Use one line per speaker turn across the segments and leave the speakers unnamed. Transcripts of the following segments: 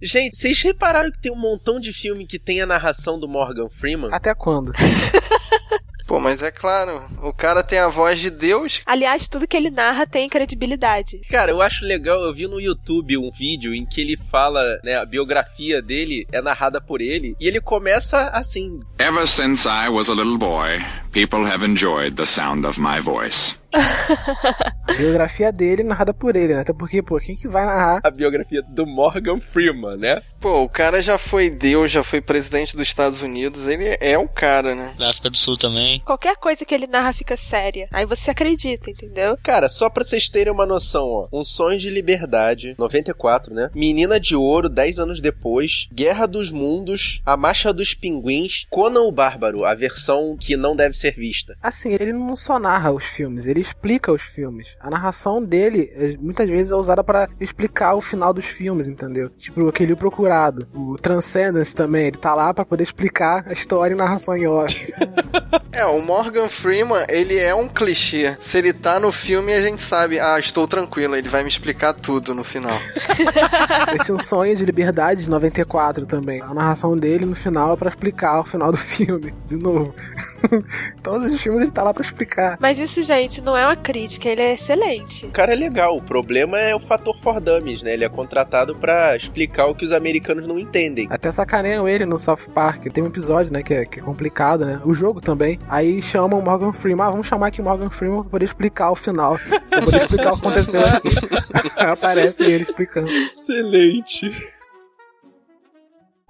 Gente, vocês repararam que tem um montão de filme que tem a narração do Morgan Freeman?
Até quando?
Pô, mas é claro, o cara tem a voz de Deus.
Aliás, tudo que ele narra tem credibilidade.
Cara, eu acho legal, eu vi no YouTube um vídeo em que ele fala, né, a biografia dele é narrada por ele, e ele começa assim:
Ever since I was a little boy, people have enjoyed the sound of my voice.
A biografia dele narrada por ele, né? Até porque, pô, quem que vai narrar?
A biografia do Morgan Freeman, né?
Pô, o cara já foi Deus, já foi presidente dos Estados Unidos, ele é o cara, né?
Da África do Sul também.
Qualquer coisa que ele narra fica séria. Aí você acredita, entendeu?
Cara, só pra vocês terem uma noção, ó. Um Sonho de Liberdade, 94, né? Menina de Ouro, 10 anos depois. Guerra dos Mundos, A Marcha dos Pinguins, Conan o Bárbaro, a versão que não deve ser vista.
Assim, ele não só narra os filmes, ele explica os filmes. A narração dele, é, muitas vezes, é usada para explicar o final dos filmes, entendeu? Tipo, aquele Procurado. O Transcendence também, ele tá lá para poder explicar a história e narração em off.
É, o Morgan Freeman, ele é um clichê. Se ele tá no filme, a gente sabe, ah, estou tranquilo, ele vai me explicar tudo no final.
Esse é um sonho de liberdade de 94 também. A narração dele no final é pra explicar o final do filme, de novo. Todos os filmes ele tá lá pra explicar.
Mas isso, gente, não é uma crítica, ele é excelente.
O cara é legal, o problema é o fator for dummies, né? Ele é contratado pra explicar o que os americanos não entendem.
Até sacaneiam ele no South Park. Tem um episódio, né, que é, que é complicado, né? O jogo também. Aí chamam o Morgan Freeman. Ah, vamos chamar aqui o Morgan Freeman pra poder explicar o final. Pra poder explicar o que aconteceu aqui. Aí aparece ele explicando.
Excelente.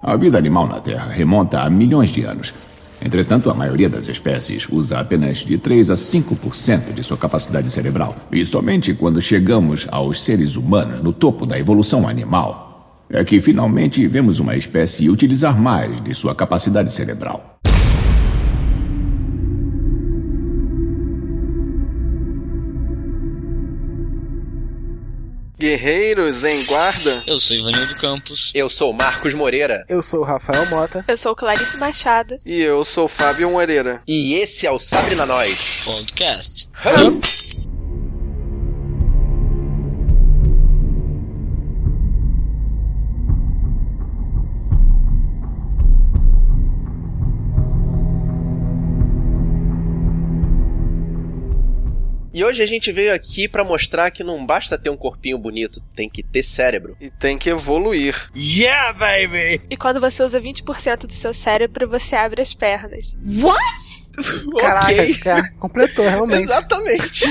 A vida animal na Terra remonta a milhões de anos. Entretanto, a maioria das espécies usa apenas de 3 a 5% de sua capacidade cerebral. E somente quando chegamos aos seres humanos no topo da evolução animal é que finalmente vemos uma espécie utilizar mais de sua capacidade cerebral.
Guerreiros em guarda.
Eu sou Ivanildo Campos.
Eu sou Marcos Moreira.
Eu sou o Rafael Mota.
Eu sou Clarice Machado.
E eu sou Fábio Moreira.
E esse é o Sabre na Nós.
Podcast.
Hum. E hoje a gente veio aqui pra mostrar que não basta ter um corpinho bonito, tem que ter cérebro.
E tem que evoluir.
Yeah, baby!
E quando você usa 20% do seu cérebro, você abre as pernas.
What?
Caraca,
Ok.
cara, completou realmente.
Exatamente.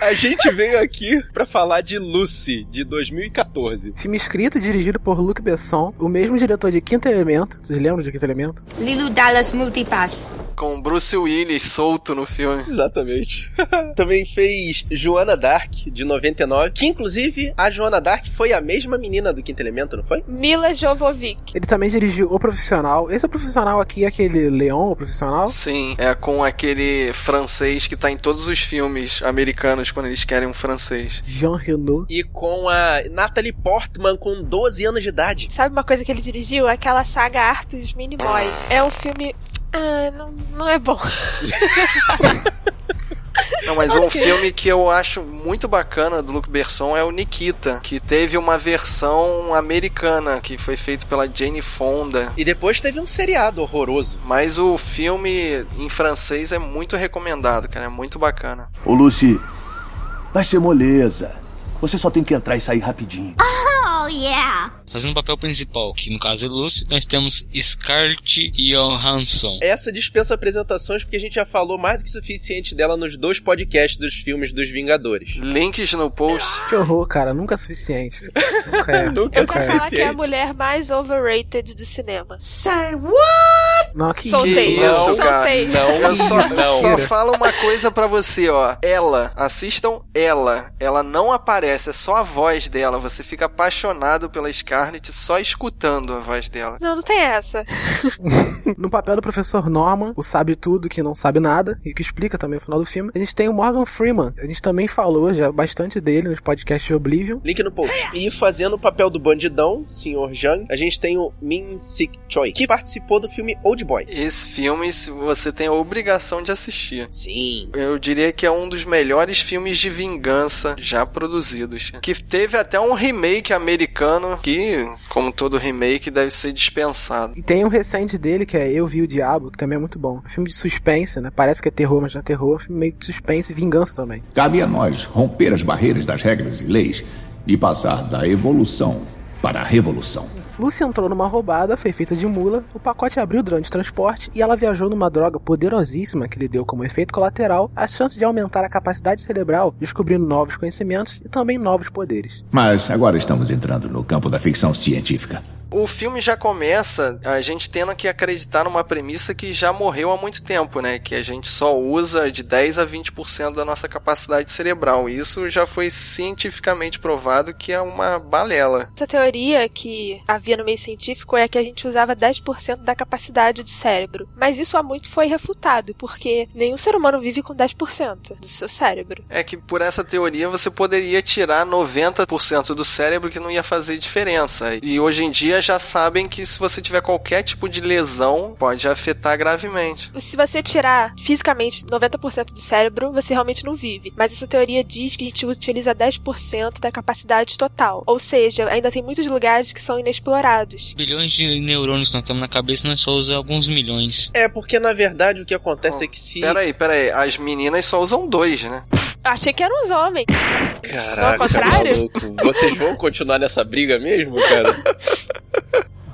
a gente veio aqui pra falar de Lucy, de 2014.
Filme escrito e dirigido por Luc Besson, o mesmo diretor de Quinto Elemento. Vocês lembram de Quinto Elemento?
Lilo Dallas Multipass.
Com Bruce Willis solto no filme.
Exatamente. Também fez Joana Dark, de 99, que inclusive a Joana Dark foi a mesma menina do Quinto Elemento, não foi?
Mila Jovovic.
Ele também dirigiu O Profissional. Esse é o profissional aqui, é aquele Leon, o profissional.
Sim, é com aquele francês que tá em todos os filmes americanos quando eles querem um francês.
Jean Reno.
E com a Natalie Portman com 12 anos de idade.
Sabe uma coisa que ele dirigiu? Aquela saga Arthur's Minimoys. É um filme. Ah, não, não é bom.
Não, mas um filme que eu acho muito bacana do Luc Besson é o Nikita, que teve uma versão americana que foi feito pela Jane Fonda.
E depois teve um seriado horroroso.
Mas o filme em francês é muito recomendado, cara, é muito bacana.
Ô Lucy, vai ser moleza. Você só tem que entrar e sair rapidinho.
Oh, yeah.
Fazendo o papel principal, que no caso é Lucy, nós temos Scarlett Johansson.
Essa dispensa apresentações porque a gente já falou mais do que suficiente dela nos dois podcasts dos filmes dos Vingadores.
Links no post.
Que horror, cara. Nunca é suficiente. Nunca é.
Nunca
Eu
é
vou falar que é a mulher mais overrated do cinema.
Não, que
Soltei,
isso, cara.
soltei.
Não,
Eu só,
não.
só falo uma coisa pra você, ó. Ela, assistam ela. Ela não aparece, é só a voz dela. Você fica apaixonado pela Scarlett só escutando a voz dela.
Não, não tem essa.
No papel do professor Norman, o sabe tudo que não sabe nada, e que explica também o final do filme, a gente tem o Morgan Freeman. A gente também falou já bastante dele nos podcasts de Oblivion.
Link no post. E fazendo o papel do bandidão, Sr. Jang, a gente tem o Min Sik Choi, que participou do filme Old Old Boy.
Esse filme você tem a obrigação de assistir.
Sim.
Eu diria que é um dos melhores filmes de vingança já produzidos. Que teve até um remake americano que, como todo remake, deve ser dispensado.
E tem um recente dele que é Eu Vi o Diabo, que também é muito bom. É um filme de suspense, né? Parece que é terror, mas não é terror. É um filme meio de suspense e vingança também.
Cabe a nós romper as barreiras das regras e leis e passar da evolução para a revolução.
Lucy entrou numa roubada, foi feita de mula, o pacote abriu durante o transporte e ela viajou numa droga poderosíssima que lhe deu como efeito colateral a chance de aumentar a capacidade cerebral, descobrindo novos conhecimentos e também novos poderes.
Mas agora estamos entrando no campo da ficção científica.
O filme já começa a gente tendo que acreditar numa premissa que já morreu há muito tempo, né? Que a gente só usa de 10 a 20% da nossa capacidade cerebral. Isso já foi cientificamente provado que é uma balela.
Essa teoria que havia no meio científico é que a gente usava 10% da capacidade do cérebro. Mas isso há muito foi refutado, porque nenhum ser humano vive com 10% do seu cérebro.
É que por essa teoria você poderia tirar 90% do cérebro que não ia fazer diferença. E hoje em dia já sabem que se você tiver qualquer tipo de lesão, pode afetar gravemente.
Se você tirar fisicamente 90% do cérebro, você realmente não vive. Mas essa teoria diz que a gente utiliza 10% da capacidade total. Ou seja, ainda tem muitos lugares que são inexplorados.
Bilhões de neurônios que nós temos na cabeça, nós só usamos alguns milhões.
É, porque na verdade o que acontece
Oh,
é que se.
Peraí, peraí. As meninas só usam dois, né?
Achei que eram os homens.
Caraca,
Não, ao contrário?
maluco. Vocês vão continuar nessa briga mesmo, cara?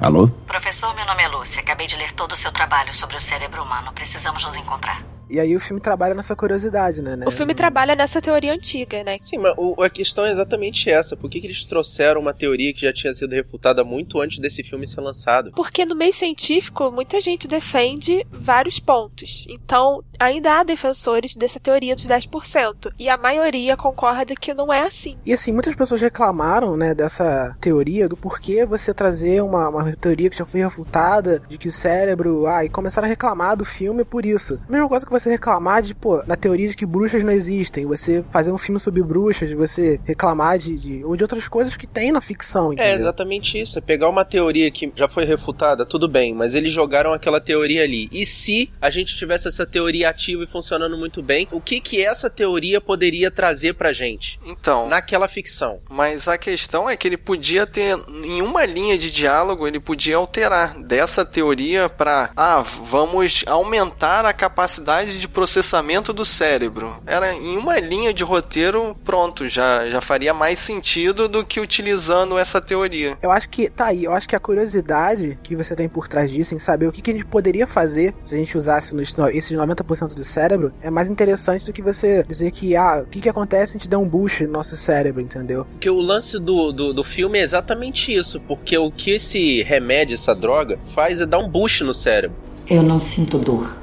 Alô?
Professor, meu nome é Lúcia. Acabei de ler todo o seu trabalho sobre o cérebro humano. Precisamos nos encontrar.
E aí o filme trabalha nessa curiosidade, né?
O filme trabalha nessa teoria antiga, né?
Sim, mas o- a questão é exatamente essa. Por que, que eles trouxeram uma teoria que já tinha sido refutada muito antes desse filme ser lançado?
Porque no meio científico, muita gente defende vários pontos. Então, ainda há defensores dessa teoria dos 10%. E a maioria concorda que não é assim.
E assim, muitas pessoas reclamaram, né, dessa teoria, do porquê você trazer uma, uma teoria que já foi refutada, de que o cérebro. Ah, e começaram a reclamar do filme por isso. A mesma coisa que você reclamar de, pô, na teoria de que bruxas não existem, você fazer um filme sobre bruxas, você reclamar de, de. ou de outras coisas que tem na ficção,
É
entendeu?
exatamente isso. É pegar uma teoria que já foi refutada, tudo bem, mas eles jogaram aquela teoria ali. E se a gente tivesse essa teoria ativa e funcionando muito bem, o que que essa teoria poderia trazer pra gente
Então,
naquela ficção?
mas a questão é que ele podia ter, em uma linha de diálogo, ele podia alterar dessa teoria para, ah, vamos aumentar a capacidade de processamento do cérebro. Era em uma linha de roteiro, pronto, já, já faria mais sentido do que utilizando essa teoria.
Eu acho que, tá aí, eu acho que a curiosidade que você tem por trás disso, em saber o que, que a gente poderia fazer se a gente usasse no- esses 90% do cérebro, é mais interessante do que você dizer que, ah, o que, que acontece se a gente der um boost no nosso cérebro, entendeu?
Porque o lance do, do, do filme é exatamente isso. Porque o que esse remédio, essa droga, faz é dar um boost no cérebro.
Eu não sinto dor,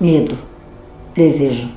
medo, desejo.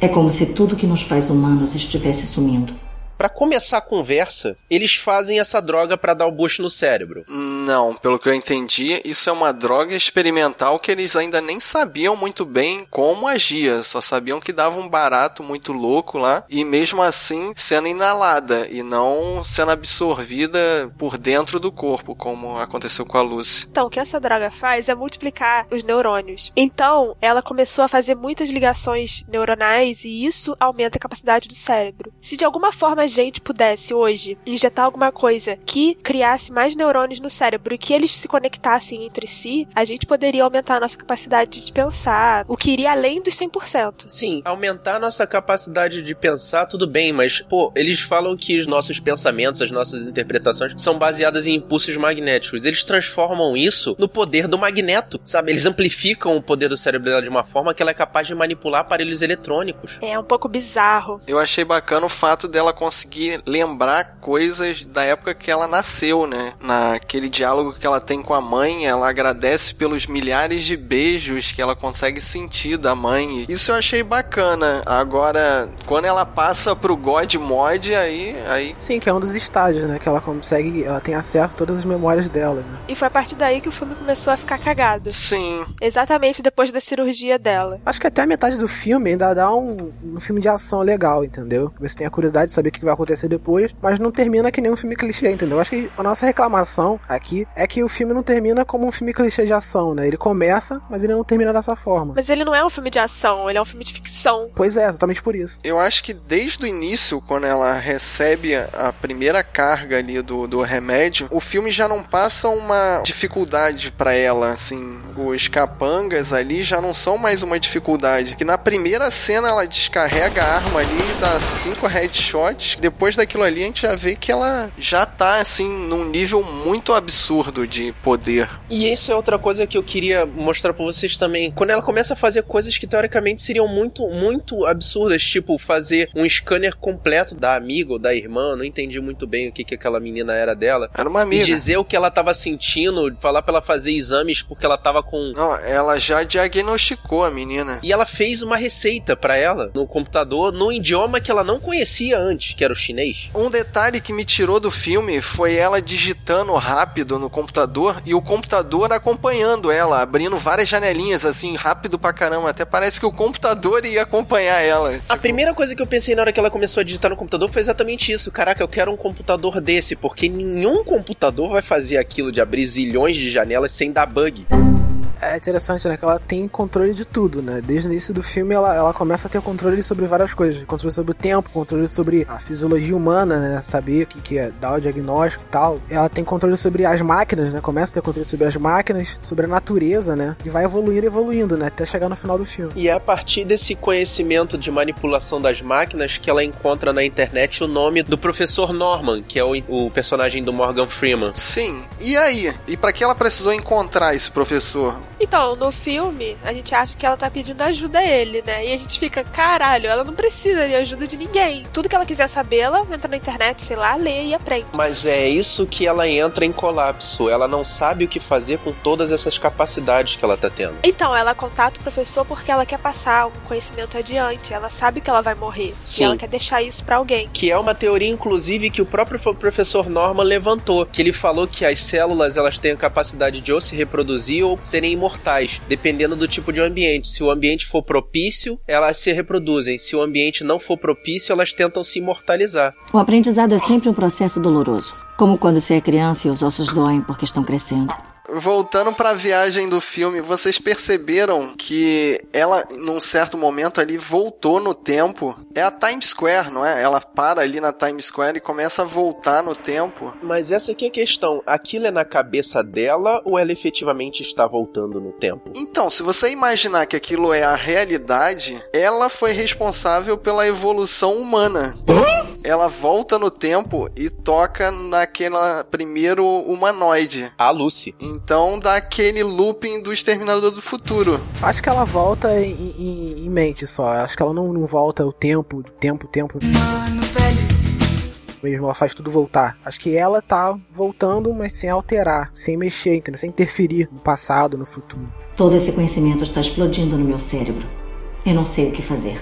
É como se tudo que nos faz humanos estivesse sumindo.
Pra começar a conversa, eles fazem essa droga pra dar o boost no cérebro.
Não, pelo que eu entendi, isso é uma droga experimental que eles ainda nem sabiam muito bem como agia, só sabiam que dava um barato muito louco lá e mesmo assim sendo inalada e não sendo absorvida por dentro do corpo, como aconteceu com a Lucy.
Então, o que essa droga faz é multiplicar os neurônios. Então, ela começou a fazer muitas ligações neuronais e isso aumenta a capacidade do cérebro. Se de alguma forma a gente pudesse hoje injetar alguma coisa que criasse mais neurônios no cérebro e que eles se conectassem entre si, a gente poderia aumentar a nossa capacidade de pensar, o que iria além dos 100%.
Sim, aumentar a nossa capacidade de pensar, tudo bem, mas, pô, eles falam que os nossos pensamentos, as nossas interpretações são baseadas em impulsos magnéticos. Eles transformam isso no poder do magneto, sabe? Eles amplificam o poder do cérebro dela de uma forma que ela é capaz de manipular aparelhos eletrônicos.
É um pouco bizarro.
Eu achei bacana o fato dela conseguir lembrar coisas da época que ela nasceu, né? Naquele diálogo que ela tem com a mãe, ela agradece pelos milhares de beijos que ela consegue sentir da mãe. Isso eu achei bacana. Agora, quando ela passa pro God Mod, aí, aí
Sim, que é um dos estágios, né? Que ela consegue, ela tem acesso a todas as memórias dela, né?
E foi a partir daí que o filme começou a ficar cagado.
sim,
Exatamente depois da cirurgia dela.
Acho que até a metade do filme ainda dá um, um filme de ação legal, entendeu? Você tem a curiosidade de saber o que vai acontecer depois, mas não termina que nem um filme clichê, entendeu? Eu acho que a nossa reclamação aqui é que o filme não termina como um filme clichê de ação, né? Ele começa, mas ele não termina dessa forma.
Mas ele não é um filme de ação, ele é um filme de ficção.
Pois é, exatamente por isso.
Eu acho que desde o início, quando ela recebe a primeira carga ali do, do remédio, o filme já não passa uma dificuldade para ela, assim, os capangas ali já não são mais uma dificuldade. Que na primeira cena ela descarrega a arma ali, dá cinco headshots, depois daquilo ali a gente já vê que ela já tá assim num nível muito absurdo de poder.
E isso é outra coisa que eu queria mostrar para vocês também. Quando ela começa a fazer coisas que teoricamente seriam muito, muito absurdas, tipo fazer um scanner completo da amiga ou da irmã, não entendi muito bem o que, que aquela menina era dela.
Era uma amiga.
E dizer o que ela tava sentindo, falar pra ela fazer exames porque ela tava com.
Não, ela já diagnosticou a menina.
E ela fez uma receita para ela no computador, no idioma que ela não conhecia antes, que era o chinês.
Um detalhe que me tirou do filme foi ela digitando rápido no computador e o computador acompanhando ela, abrindo várias janelinhas assim, rápido pra caramba. Até parece que o computador ia acompanhar ela.
Tipo... A primeira coisa que eu pensei na hora que ela começou a digitar no computador foi exatamente isso. Caraca, eu quero um computador desse, porque nenhum computador vai fazer aquilo de abrir zilhões de janelas sem dar bug.
É interessante, né? Que ela tem controle de tudo, né? Desde o início do filme ela, ela começa a ter controle sobre várias coisas. Controle sobre o tempo, controle sobre a fisiologia humana, né? Saber o que, que é, dar o diagnóstico e tal. Ela tem controle sobre as máquinas, né? Começa a ter controle sobre as máquinas, sobre a natureza, né? E vai evoluindo e evoluindo, né? Até chegar no final do filme.
E é a partir desse conhecimento de manipulação das máquinas que ela encontra na internet o nome do professor Norman, que é o, o personagem do Morgan Freeman.
Sim. E aí? E para que ela precisou encontrar esse professor?
Então, no filme, a gente acha que ela tá pedindo ajuda a ele, né? E a gente fica, caralho, ela não precisa de ajuda de ninguém. Tudo que ela quiser saber, ela entra na internet, sei lá, lê e aprende.
Mas é isso que ela entra em colapso. Ela não sabe o que fazer com todas essas capacidades que ela tá tendo.
Então, ela contata o professor porque ela quer passar um conhecimento adiante. Ela sabe que ela vai morrer.
Sim.
E ela quer deixar isso para alguém.
Que é uma teoria, inclusive, que o próprio professor Norman levantou. Que ele falou que as células elas têm a capacidade de ou se reproduzir ou serem imortais, dependendo do tipo de ambiente. Se o ambiente for propício, elas se reproduzem. Se o ambiente não for propício, elas tentam se imortalizar.
O aprendizado é sempre um processo doloroso, como quando você é criança e os ossos doem porque estão crescendo.
Voltando para a viagem do filme, vocês perceberam que ela, num certo momento ali, voltou no tempo. É a Times Square, não é? Ela para ali na Times Square e começa a voltar no tempo.
Mas essa aqui é a questão. Aquilo é na cabeça dela ou ela efetivamente está voltando no tempo?
Então, se você imaginar que aquilo é a realidade, ela foi responsável pela evolução humana. Ela volta no tempo e toca naquela primeiro humanoide.
A Lucy.
Então dá aquele looping do Exterminador do Futuro.
Acho que ela volta em, em, em mente só. Acho que ela não, não volta o tempo, tempo, tempo. Mano, velho. Mesmo, ela faz tudo voltar. Acho que ela tá voltando, mas sem alterar, sem mexer, entendeu? Sem interferir no passado, no futuro.
Todo esse conhecimento está explodindo no meu cérebro. Eu não sei o que fazer.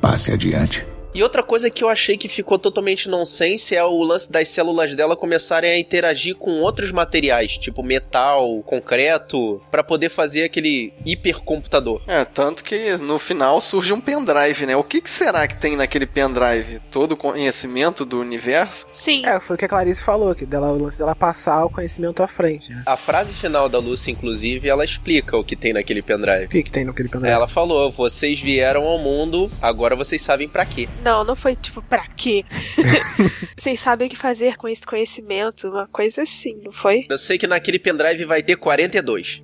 Passe adiante.
E outra coisa que eu achei que ficou totalmente nonsense é o lance das células dela começarem a interagir com outros materiais, tipo metal, concreto, para poder fazer aquele hipercomputador.
É, tanto que no final surge um pendrive, né? O que, que será que tem naquele pendrive? Todo o conhecimento do universo?
Sim.
É, foi o que a Clarice falou, que dela, o lance dela passar o conhecimento à frente. Né?
A frase final da Lucy, inclusive, ela explica o que tem naquele pendrive.
O que, que tem naquele pendrive?
Ela falou: vocês vieram ao mundo, agora vocês sabem para quê.
Não, não foi tipo, pra quê? Vocês sabem o que fazer com esse conhecimento, uma coisa assim, não foi?
Eu sei que naquele pendrive vai ter 42.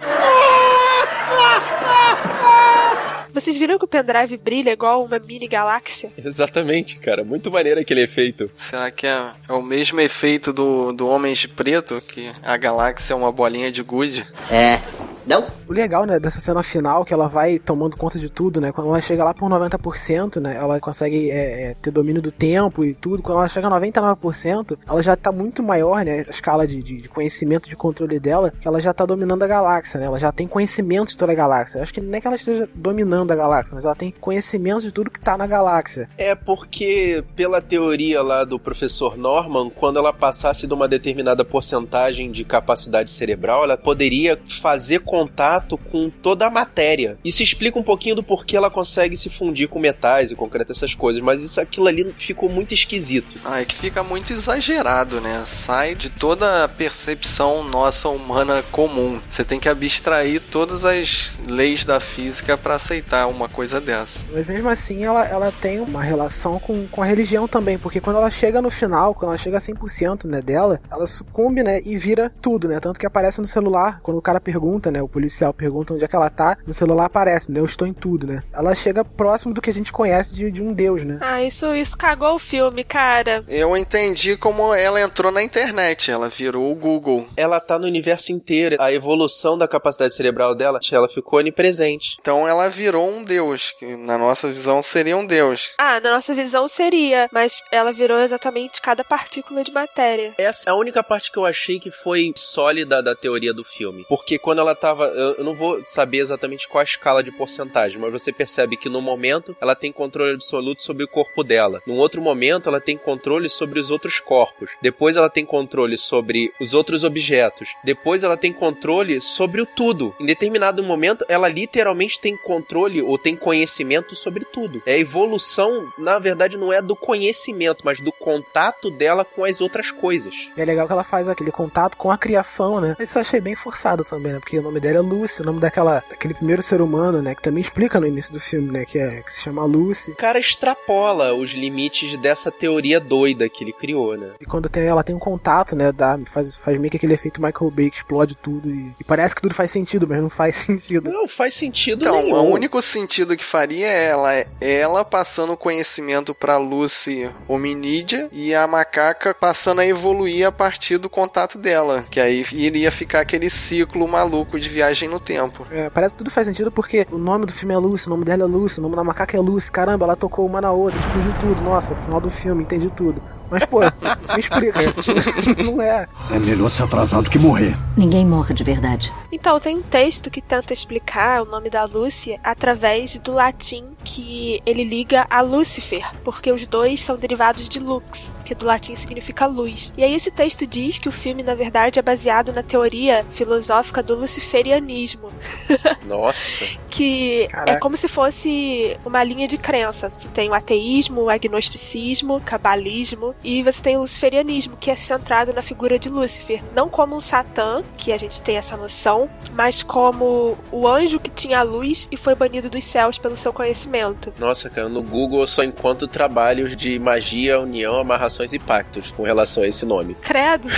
Vocês viram que o pendrive brilha igual uma mini galáxia?
Exatamente, cara. Muito maneiro aquele efeito.
Será que é, é o mesmo efeito do, do Homens de Preto? Que a galáxia é uma bolinha de gude?
É. Não?
O legal, né, dessa cena final, que ela vai tomando conta de tudo, né? Quando ela chega lá por 90%, né? Ela consegue é, é, ter domínio do tempo e tudo. Quando ela chega a 99%, ela já tá muito maior, né? A escala de, de, de conhecimento, de controle dela, que ela já tá dominando a galáxia, né? Ela já tem conhecimento de toda a galáxia. Acho que nem que ela esteja dominando a galáxia, mas ela tem conhecimento de tudo que tá na galáxia.
É porque, pela teoria lá do professor Norman, quando ela passasse de uma determinada porcentagem de capacidade cerebral, ela poderia fazer com contato com toda a matéria. Isso explica um pouquinho do porquê ela consegue se fundir com metais e concreto, essas coisas, mas isso aquilo ali ficou muito esquisito.
Ah, é que fica muito exagerado, né? Sai de toda a percepção nossa humana comum. Você tem que abstrair todas as leis da física para aceitar uma coisa dessa.
Mas mesmo assim, ela, ela tem uma relação com, com a religião também, porque quando ela chega no final, quando ela chega a 100% né, dela, ela sucumbe, né, e vira tudo, né? Tanto que aparece no celular, quando o cara pergunta, né, o policial pergunta onde é que ela tá, no celular aparece, né, eu estou em tudo, né? Ela chega próximo do que a gente conhece de, de um deus, né?
Ah, isso, isso cagou o filme, cara.
Eu entendi como ela entrou na internet, ela virou o Google.
Ela tá no universo inteiro. A evolução da capacidade cerebral dela, ela ficou onipresente.
Então ela virou um deus, que na nossa visão seria um deus.
Ah, na nossa visão seria, mas ela virou exatamente cada partícula de matéria.
Essa é a única parte que eu achei que foi sólida da teoria do filme. Porque quando ela Eu não vou saber exatamente qual a escala de porcentagem, mas você percebe que no momento ela tem controle absoluto sobre o corpo dela. Num outro momento, ela tem controle sobre os outros corpos. Depois, ela tem controle sobre os outros objetos. Depois, ela tem controle sobre o tudo. Em determinado momento, ela literalmente tem controle ou tem conhecimento sobre tudo. É evolução, na verdade, não é do conhecimento, mas do contato dela com as outras coisas.
É legal que ela faz aquele contato com a criação, né? Isso eu achei bem forçado também, né? Porque o nome dela é Lucy, o nome daquela, daquele primeiro ser humano, né? Que também explica no início do filme, né? Que, é, que se chama Lucy.
O cara extrapola os limites dessa teoria doida que ele criou, né?
E quando tem, ela tem um contato, né? Dá, faz, faz meio que aquele efeito Michael Bay que explode tudo e, e parece que tudo faz sentido, mas não faz sentido.
Não faz sentido
então,
nenhum.
o único sentido que faria é ela, ela passando conhecimento pra Lucy hominídea e a macaca passando a evoluir a partir do contato dela, que aí iria ficar aquele ciclo maluco de viagem no tempo.
É, parece que tudo faz sentido porque o nome do filme é Lucy, o nome dela é Lucy, o nome da macaca é Lucy. Caramba, ela tocou uma na outra, explodiu tudo. Nossa, final do filme, entendi tudo. Mas, pô, me explica. não é.
É melhor se atrasar do que morrer.
Ninguém morre de verdade.
Então, tem um texto que tenta explicar o nome da Lúcia através do latim que ele liga a Lúcifer, porque os dois são derivados de lux, que do latim significa luz. E aí esse texto diz que o filme, na verdade, é baseado na teoria filosófica do luciferianismo.
Nossa.
que
Caraca.
é como se fosse uma linha de crença. Você tem o ateísmo, o agnosticismo, o cabalismo, e você tem o luciferianismo, que é centrado na figura de Lúcifer. Não como um satã, que a gente tem essa noção, mas como o anjo que tinha a luz e foi banido dos céus pelo seu conhecimento.
Nossa, cara, no Google eu só encontro trabalhos de magia, união, amarrações e pactos com relação a esse nome.
Credo.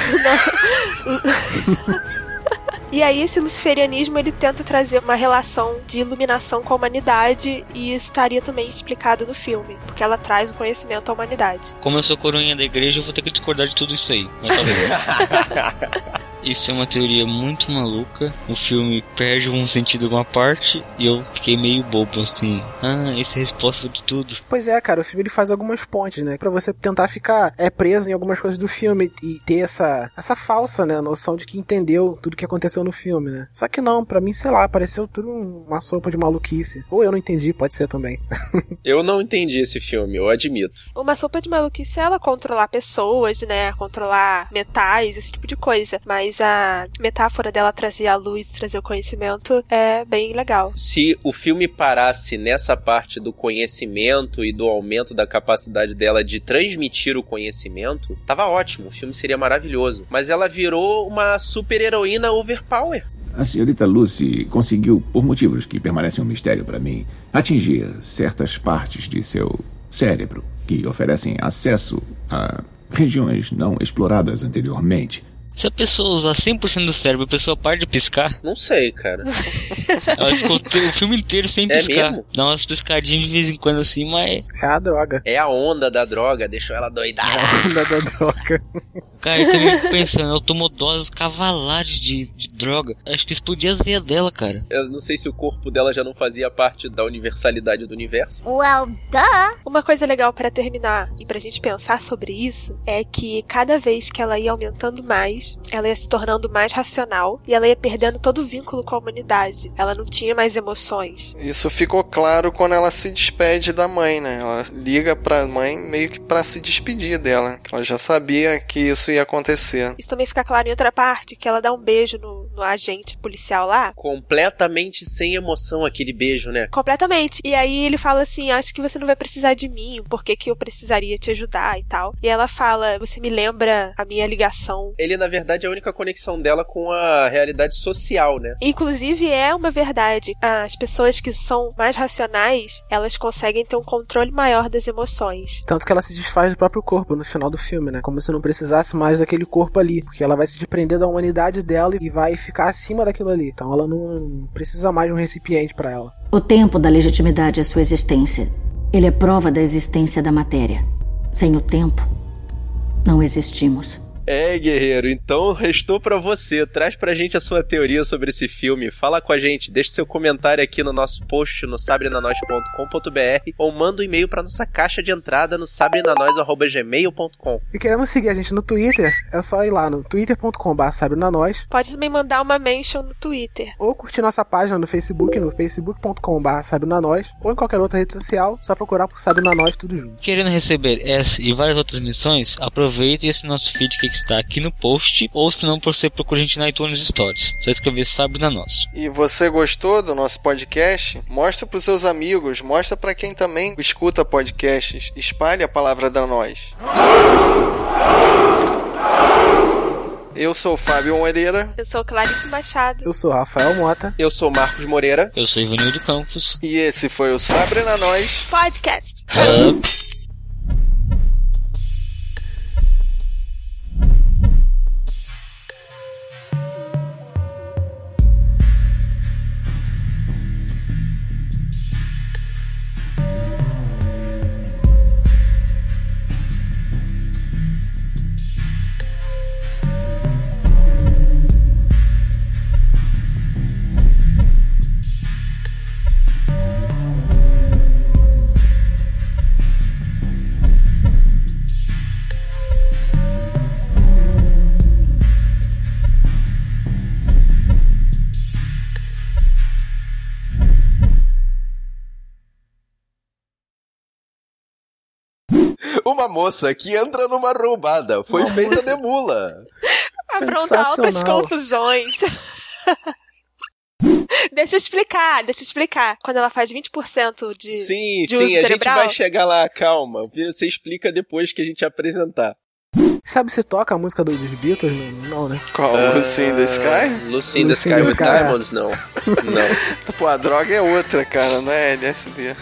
Não. E aí esse luciferianismo ele tenta trazer uma relação de iluminação com a humanidade e isso estaria também explicado no filme, porque ela traz o conhecimento à humanidade.
Como eu sou coroinha da igreja, eu vou ter que discordar de tudo isso aí. Mas tá. Isso é uma teoria muito maluca. O filme perde um sentido em alguma parte e eu fiquei meio bobo assim. Ah, essa é a resposta de tudo.
Pois é, cara, o filme ele faz algumas pontes, né? Pra você tentar ficar é, preso em algumas coisas do filme e ter essa, essa falsa, né, noção de que entendeu tudo que aconteceu no filme, né? Só que não, pra mim, sei lá, pareceu tudo uma sopa de maluquice. Ou eu não entendi, pode ser também.
Eu não entendi esse filme, eu admito.
Uma sopa de maluquice é ela controlar pessoas, né? Controlar metais, esse tipo de coisa. Mas a metáfora dela trazer a luz, trazer o conhecimento é bem legal.
Se o filme parasse nessa parte do conhecimento e do aumento da capacidade dela de transmitir o conhecimento, tava ótimo, o filme seria maravilhoso. Mas ela virou uma super heroína overpower.
A senhorita Lucy conseguiu, por motivos que permanecem um mistério para mim, atingir certas partes de seu cérebro que oferecem acesso a regiões não exploradas anteriormente.
Se a pessoa usar 100% do cérebro, a pessoa para de piscar.
Não sei, cara.
Ela ficou o filme inteiro sem
É
piscar.
mesmo?
Dá umas piscadinhas de vez em quando assim, mas.
É a droga.
É a onda da droga, deixou ela doidada.
Da, da droga.
Cara, eu também fico pensando, ela tomou doses cavalares de, de droga. Acho que explodia as veias dela, cara.
Eu não sei se o corpo dela já não fazia parte da universalidade do universo.
Well, duh.
Uma coisa legal pra terminar e pra gente pensar sobre isso é que cada vez que ela ia aumentando mais, ela ia se tornando mais racional e ela ia perdendo todo o vínculo com a humanidade. Ela não tinha mais emoções.
Isso ficou claro quando ela se despede da mãe, né? Ela liga pra mãe meio que pra se despedir dela. Ela já sabia que isso ia acontecer.
Isso também fica claro em outra parte, que ela dá um beijo no, no agente policial lá.
Completamente sem emoção aquele beijo, né?
Completamente. E aí ele fala assim: Acho que você não vai precisar de mim, por que, que eu precisaria te ajudar e tal. E ela fala: Você me lembra a minha ligação.
Ele, na verdade, é a única conexão dela com a realidade social, né?
Inclusive, é uma verdade. As pessoas que são mais racionais, elas conseguem ter um controle maior das emoções.
Tanto que ela se desfaz do próprio corpo no final do filme, né? Como se não precisasse mais daquele corpo ali. Porque ela vai se desprender da humanidade dela e vai ficar acima daquilo ali. Então ela não precisa mais de um recipiente para ela.
O tempo da legitimidade é sua existência. Ele é prova da existência da matéria. Sem o tempo, não existimos.
É, guerreiro, então restou para você. Traz pra gente a sua teoria sobre esse filme. Fala com a gente, deixe seu comentário aqui no nosso post no sabrenanois.com.br ou manda um e-mail pra nossa caixa de entrada no sabrenanois.gmail.com.
E querendo seguir a gente no Twitter, é só ir lá no twitter.com.br sabrenanois
Pode também mandar uma mention no Twitter.
ou curtir nossa página no Facebook, no facebook.com.br sabrenanois ou em qualquer outra rede social, só procurar por Sabrenanois tudo junto.
Querendo receber essa e várias outras missões, aproveite esse nosso feed que está aqui no post, ou se não, você procura a gente na iTunes Stories. Só escrever Sabe na Nós.
E você gostou do nosso podcast? Mostra pros seus amigos, mostra pra quem também escuta podcasts. Espalhe a palavra da nós. Eu sou o Fábio Moreira.
Eu sou Clarice Machado.
Eu sou Rafael Mota.
Eu sou Marcos Moreira.
Eu sou Ivanildo Campos.
E esse foi o Sabre na Nós.
Podcast.
Uma moça que entra numa roubada foi
Uma
feita
moça-
de mula.
Apronta altas confusões. deixa eu explicar, deixa eu explicar. Quando ela faz 20% de,
Sim,
de uso
sim, a gente
cerebral,
vai chegar lá, calma. Você explica depois que a gente apresentar.
Sabe se toca a música dos Beatles? Não, não né?
Qual? Lucy in the Sky?
Lucy in the Sky
the
with
Sky.
Diamonds, não. Não.
Pô, a droga é outra, cara, não é LSD.